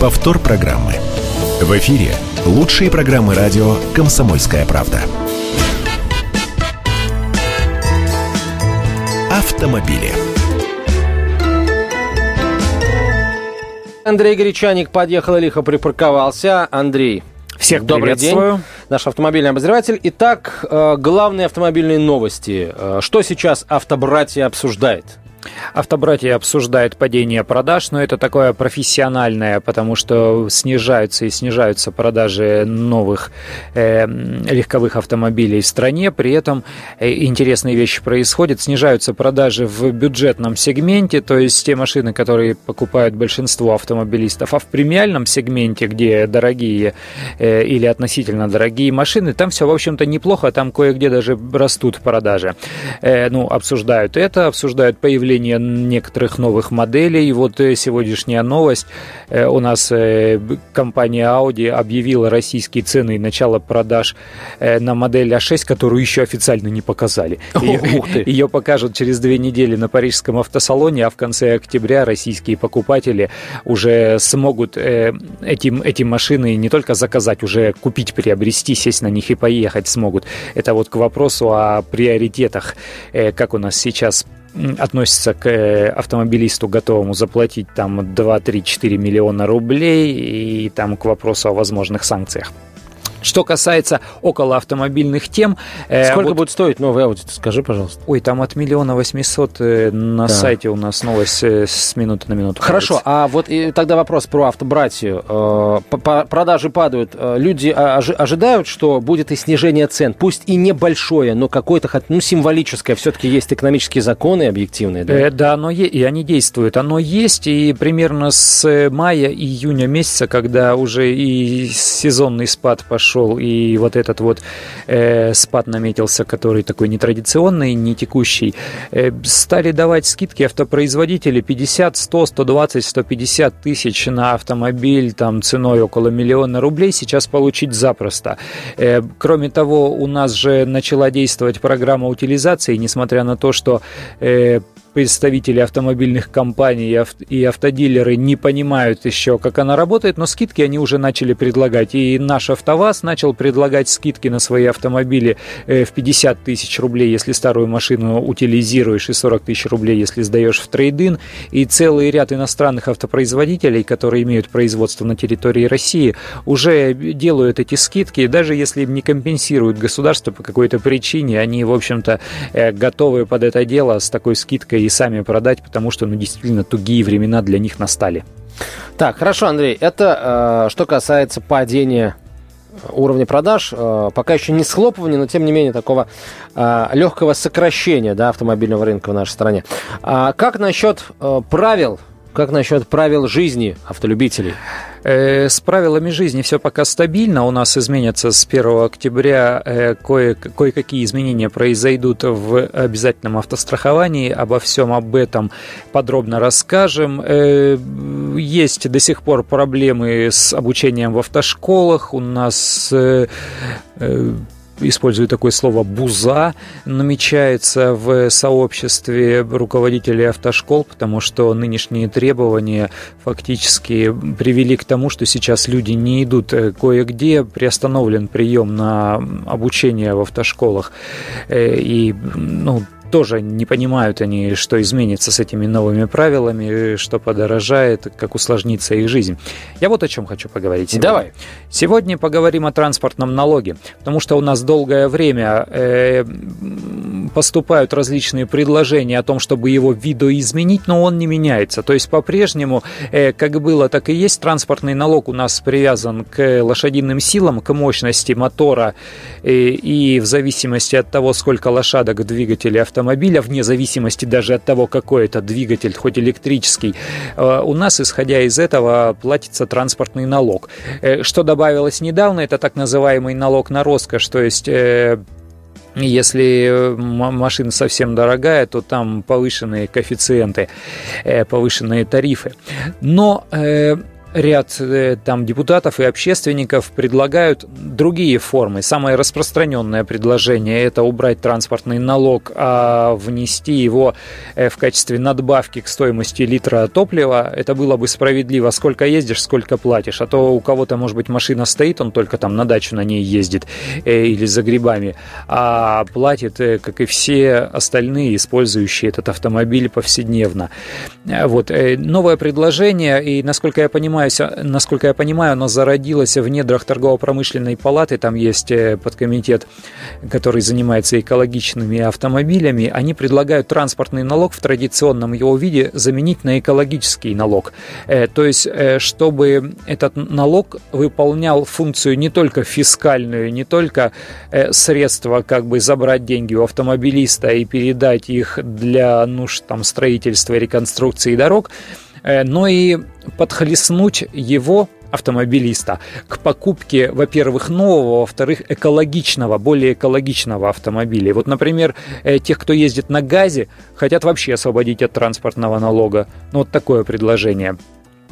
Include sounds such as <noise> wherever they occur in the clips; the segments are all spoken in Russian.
Повтор программы. В эфире лучшие программы радио «Комсомольская правда». Автомобили. Андрей Гречаник подъехал и лихо припарковался. Андрей, всех добрый день. Наш автомобильный обозреватель. Итак, э, главные автомобильные новости. Э, что сейчас автобратья обсуждает? Автобратья обсуждают падение продаж, но это такое профессиональное, потому что снижаются и снижаются продажи новых э, легковых автомобилей в стране. При этом э, интересные вещи происходят. Снижаются продажи в бюджетном сегменте, то есть те машины, которые покупают большинство автомобилистов, а в премиальном сегменте, где дорогие э, или относительно дорогие машины, там все, в общем-то, неплохо, там кое-где даже растут продажи. Э, ну, обсуждают это, обсуждают появление появление некоторых новых моделей. Вот э, сегодняшняя новость. Э, у нас э, компания Audi объявила российские цены и начало продаж на модель А6, которую еще официально не показали. <laughs> Ее, ее <laughs> покажут через две недели на парижском автосалоне, а в конце октября российские покупатели уже смогут эти, эти машины не только заказать, уже купить, приобрести, сесть на них и поехать смогут. Это вот к вопросу о приоритетах, как у нас сейчас относится к э, автомобилисту, готовому заплатить там 2, 3, 4 миллиона рублей и там к вопросу о возможных санкциях. Что касается около автомобильных тем... Э, Сколько вот... будет стоить новый Audi? Скажи, пожалуйста. Ой, там от миллиона восьмисот э, на да. сайте у нас новость с минуты на минуту. Хорошо, появится. а вот и тогда вопрос про автобратью. Продажи падают. Люди ожидают, что будет и снижение цен. Пусть и небольшое, но какое-то ну, символическое. Все-таки есть экономические законы объективные. Да, да оно е- и они действуют. Оно есть, и примерно с мая-июня месяца, когда уже и сезонный спад пошел, прошел, и вот этот вот э, спад наметился, который такой нетрадиционный, не текущий, э, стали давать скидки автопроизводители 50, 100, 120, 150 тысяч на автомобиль там ценой около миллиона рублей сейчас получить запросто. Э, кроме того, у нас же начала действовать программа утилизации, несмотря на то, что э, представители автомобильных компаний и автодилеры не понимают еще, как она работает, но скидки они уже начали предлагать. И наш АвтоВАЗ начал предлагать скидки на свои автомобили э, в 50 тысяч рублей, если старую машину утилизируешь, и 40 тысяч рублей, если сдаешь в трейдин. И целый ряд иностранных автопроизводителей, которые имеют производство на территории России, уже делают эти скидки, даже если им не компенсируют государство по какой-то причине, они, в общем-то, э, готовы под это дело с такой скидкой и сами продать, потому что, ну, действительно, тугие времена для них настали. Так, хорошо, Андрей, это э, что касается падения уровня продаж, э, пока еще не схлопывания, но тем не менее такого э, легкого сокращения да, автомобильного рынка в нашей стране. А как насчет э, правил как насчет правил жизни автолюбителей? Э, с правилами жизни все пока стабильно. У нас изменятся с 1 октября э, кое- кое-какие изменения произойдут в обязательном автостраховании. Обо всем об этом подробно расскажем. Э, есть до сих пор проблемы с обучением в автошколах. У нас использую такое слово «буза», намечается в сообществе руководителей автошкол, потому что нынешние требования фактически привели к тому, что сейчас люди не идут э, кое-где, приостановлен прием на обучение в автошколах. Э, и ну, тоже не понимают они, что изменится с этими новыми правилами, что подорожает, как усложнится их жизнь. Я вот о чем хочу поговорить сегодня. Давай. Сегодня поговорим о транспортном налоге, потому что у нас долгое время э, поступают различные предложения о том, чтобы его видоизменить, но он не меняется. То есть по-прежнему, э, как было, так и есть, транспортный налог у нас привязан к лошадиным силам, к мощности мотора, э, и в зависимости от того, сколько лошадок в двигателе автомобиля, вне зависимости даже от того, какой это двигатель, хоть электрический, э, у нас, исходя из этого, платится транспортный налог. Что добавилось недавно, это так называемый налог на роскошь, то есть если машина совсем дорогая, то там повышенные коэффициенты, повышенные тарифы. Но ряд э, там депутатов и общественников предлагают другие формы. Самое распространенное предложение – это убрать транспортный налог, а внести его э, в качестве надбавки к стоимости литра топлива. Это было бы справедливо. Сколько ездишь, сколько платишь. А то у кого-то, может быть, машина стоит, он только там на дачу на ней ездит э, или за грибами, а платит, как и все остальные, использующие этот автомобиль повседневно. Вот. Новое предложение, и, насколько я понимаю, понимаю, насколько я понимаю, оно зародилось в недрах торгово-промышленной палаты. Там есть э, подкомитет, который занимается экологичными автомобилями. Они предлагают транспортный налог в традиционном его виде заменить на экологический налог. Э, то есть, э, чтобы этот налог выполнял функцию не только фискальную, не только средства как бы забрать деньги у автомобилиста и передать их для нужд там, строительства и реконструкции дорог, но и подхлестнуть его автомобилиста к покупке, во-первых, нового, во-вторых, экологичного, более экологичного автомобиля. Вот, например, э, тех, кто ездит на газе, хотят вообще освободить от транспортного налога. Ну, вот такое предложение.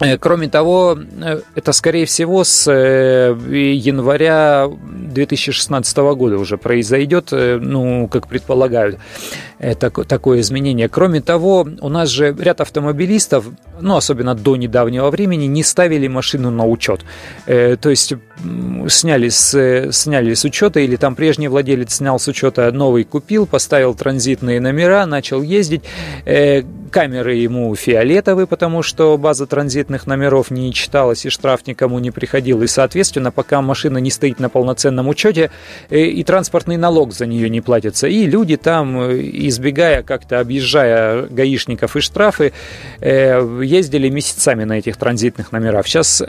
Э, кроме того, э, это, скорее всего, с э, января 2016 года уже произойдет, ну, как предполагают, такое изменение. Кроме того, у нас же ряд автомобилистов, ну, особенно до недавнего времени, не ставили машину на учет. То есть сняли с, сняли с учета, или там прежний владелец снял с учета, новый купил, поставил транзитные номера, начал ездить. Камеры ему фиолетовые, потому что база транзитных номеров не читалась и штраф никому не приходил. И, соответственно, пока машина не стоит на полноценном учете, э, и транспортный налог за нее не платится. И люди там, э, избегая как-то, объезжая гаишников и штрафы, э, ездили месяцами на этих транзитных номерах. Сейчас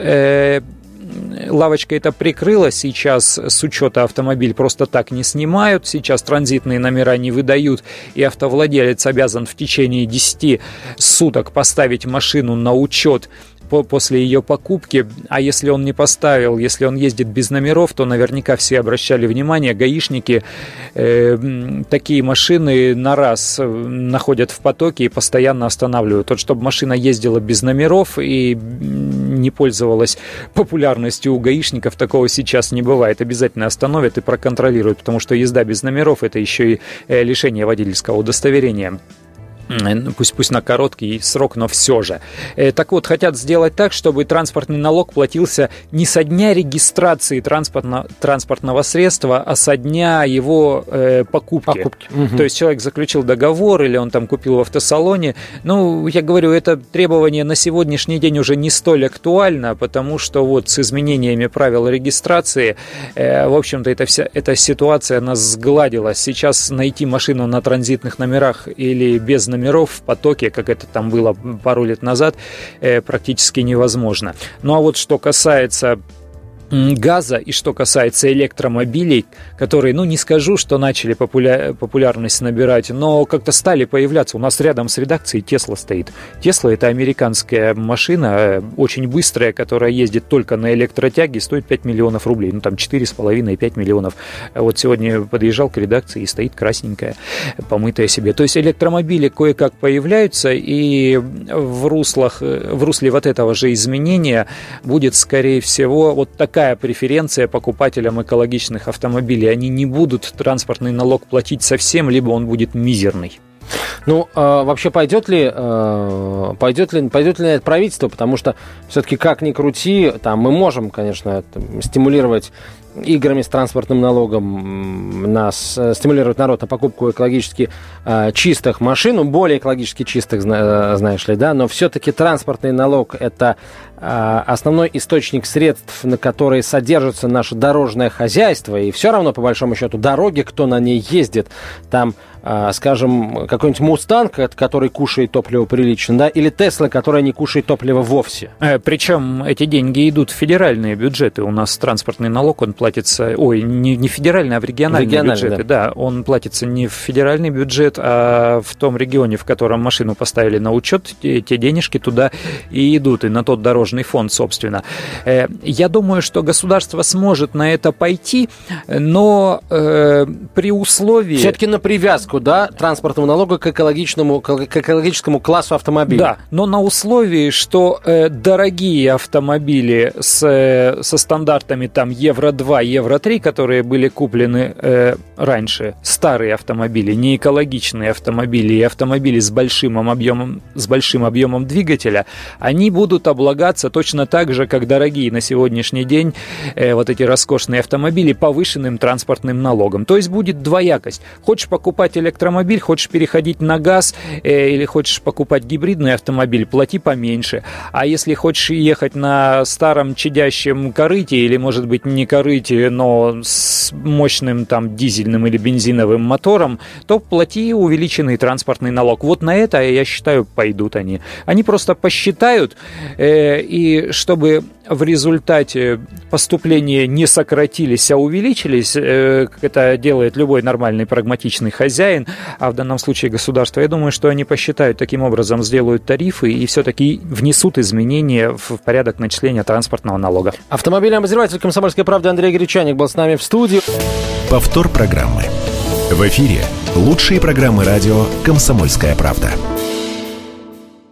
лавочка это прикрыла, сейчас с учета автомобиль просто так не снимают, сейчас транзитные номера не выдают, и автовладелец обязан в течение 10 суток поставить машину на учет по после ее покупки, а если он не поставил, если он ездит без номеров, то наверняка все обращали внимание, гаишники э, такие машины на раз э, находят в потоке и постоянно останавливают. Вот чтобы машина ездила без номеров и не пользовалась популярностью у гаишников, такого сейчас не бывает. Обязательно остановят и проконтролируют, потому что езда без номеров это еще и э, лишение водительского удостоверения. Ну, пусть, пусть на короткий срок, но все же. Э, так вот, хотят сделать так, чтобы транспортный налог платился не со дня регистрации транспортно, транспортного средства, а со дня его э, покупки. покупки. Угу. То есть человек заключил договор или он там купил в автосалоне. Ну, я говорю, это требование на сегодняшний день уже не столь актуально, потому что вот с изменениями правил регистрации, э, в общем-то, эта вся эта ситуация, она сгладилась. Сейчас найти машину на транзитных номерах или без номеров номеров в потоке, как это там было пару лет назад, э, практически невозможно. Ну а вот что касается газа. И что касается электромобилей, которые, ну, не скажу, что начали популя... популярность набирать, но как-то стали появляться. У нас рядом с редакцией Тесла стоит. Тесла – это американская машина, э, очень быстрая, которая ездит только на электротяге, стоит 5 миллионов рублей. Ну, там 4,5 и 5 миллионов. Вот сегодня подъезжал к редакции и стоит красненькая, помытая себе. То есть электромобили кое-как появляются, и в руслах, э, в русле вот этого же изменения будет, скорее всего, вот такая такая преференция покупателям экологичных автомобилей. Они не будут транспортный налог платить совсем, либо он будет мизерный. Ну, э, вообще пойдет ли, э, пойдет ли, пойдет ли это правительство, потому что все-таки как ни крути, там мы можем, конечно, стимулировать играми с транспортным налогом нас э, стимулировать народ на покупку экологически э, чистых машин, ну, более экологически чистых, знаешь ли, да, но все-таки транспортный налог это основной источник средств, на которые содержится наше дорожное хозяйство, и все равно, по большому счету, дороги, кто на ней ездит, там а, скажем, какой-нибудь Мустанг, который кушает топливо прилично, да, или Тесла, которая не кушает топливо вовсе. Причем эти деньги идут в федеральные бюджеты. У нас транспортный налог, он платится, ой, не, не федеральный, а в региональные региональный, бюджеты. Да. да, он платится не в федеральный бюджет, а в том регионе, в котором машину поставили на учет, те, те денежки туда и идут, и на тот дорожный фонд, собственно. Э, я думаю, что государство сможет на это пойти, но э, при условии... Все-таки на привязку, да, транспортного налога к экологичному, к экологическому классу автомобиля. Да, но на условии, что э, дорогие автомобили с, со стандартами там Евро-2, Евро-3, которые были куплены э, раньше, старые автомобили, не экологичные автомобили и автомобили с большим объемом, с большим объемом двигателя, они будут облагаться точно так же, как дорогие на сегодняшний день э, вот эти роскошные автомобили повышенным транспортным налогом. То есть будет двоякость. Хочешь покупать электромобиль, хочешь переходить на газ э, или хочешь покупать гибридный автомобиль, плати поменьше. А если хочешь ехать на старом чадящем корыте или, может быть, не корыте, но с мощным там дизельным или бензиновым мотором, то плати увеличенный транспортный налог. Вот на это, я считаю, пойдут они. Они просто посчитают, э, и чтобы в результате поступления не сократились, а увеличились, э, как это делает любой нормальный прагматичный хозяин, а в данном случае государство, я думаю, что они посчитают таким образом, сделают тарифы и все-таки внесут изменения в порядок начисления транспортного налога. Автомобильный обозреватель «Комсомольской правды» Андрей Гречаник был с нами в студии. Повтор программы. В эфире лучшие программы радио «Комсомольская правда».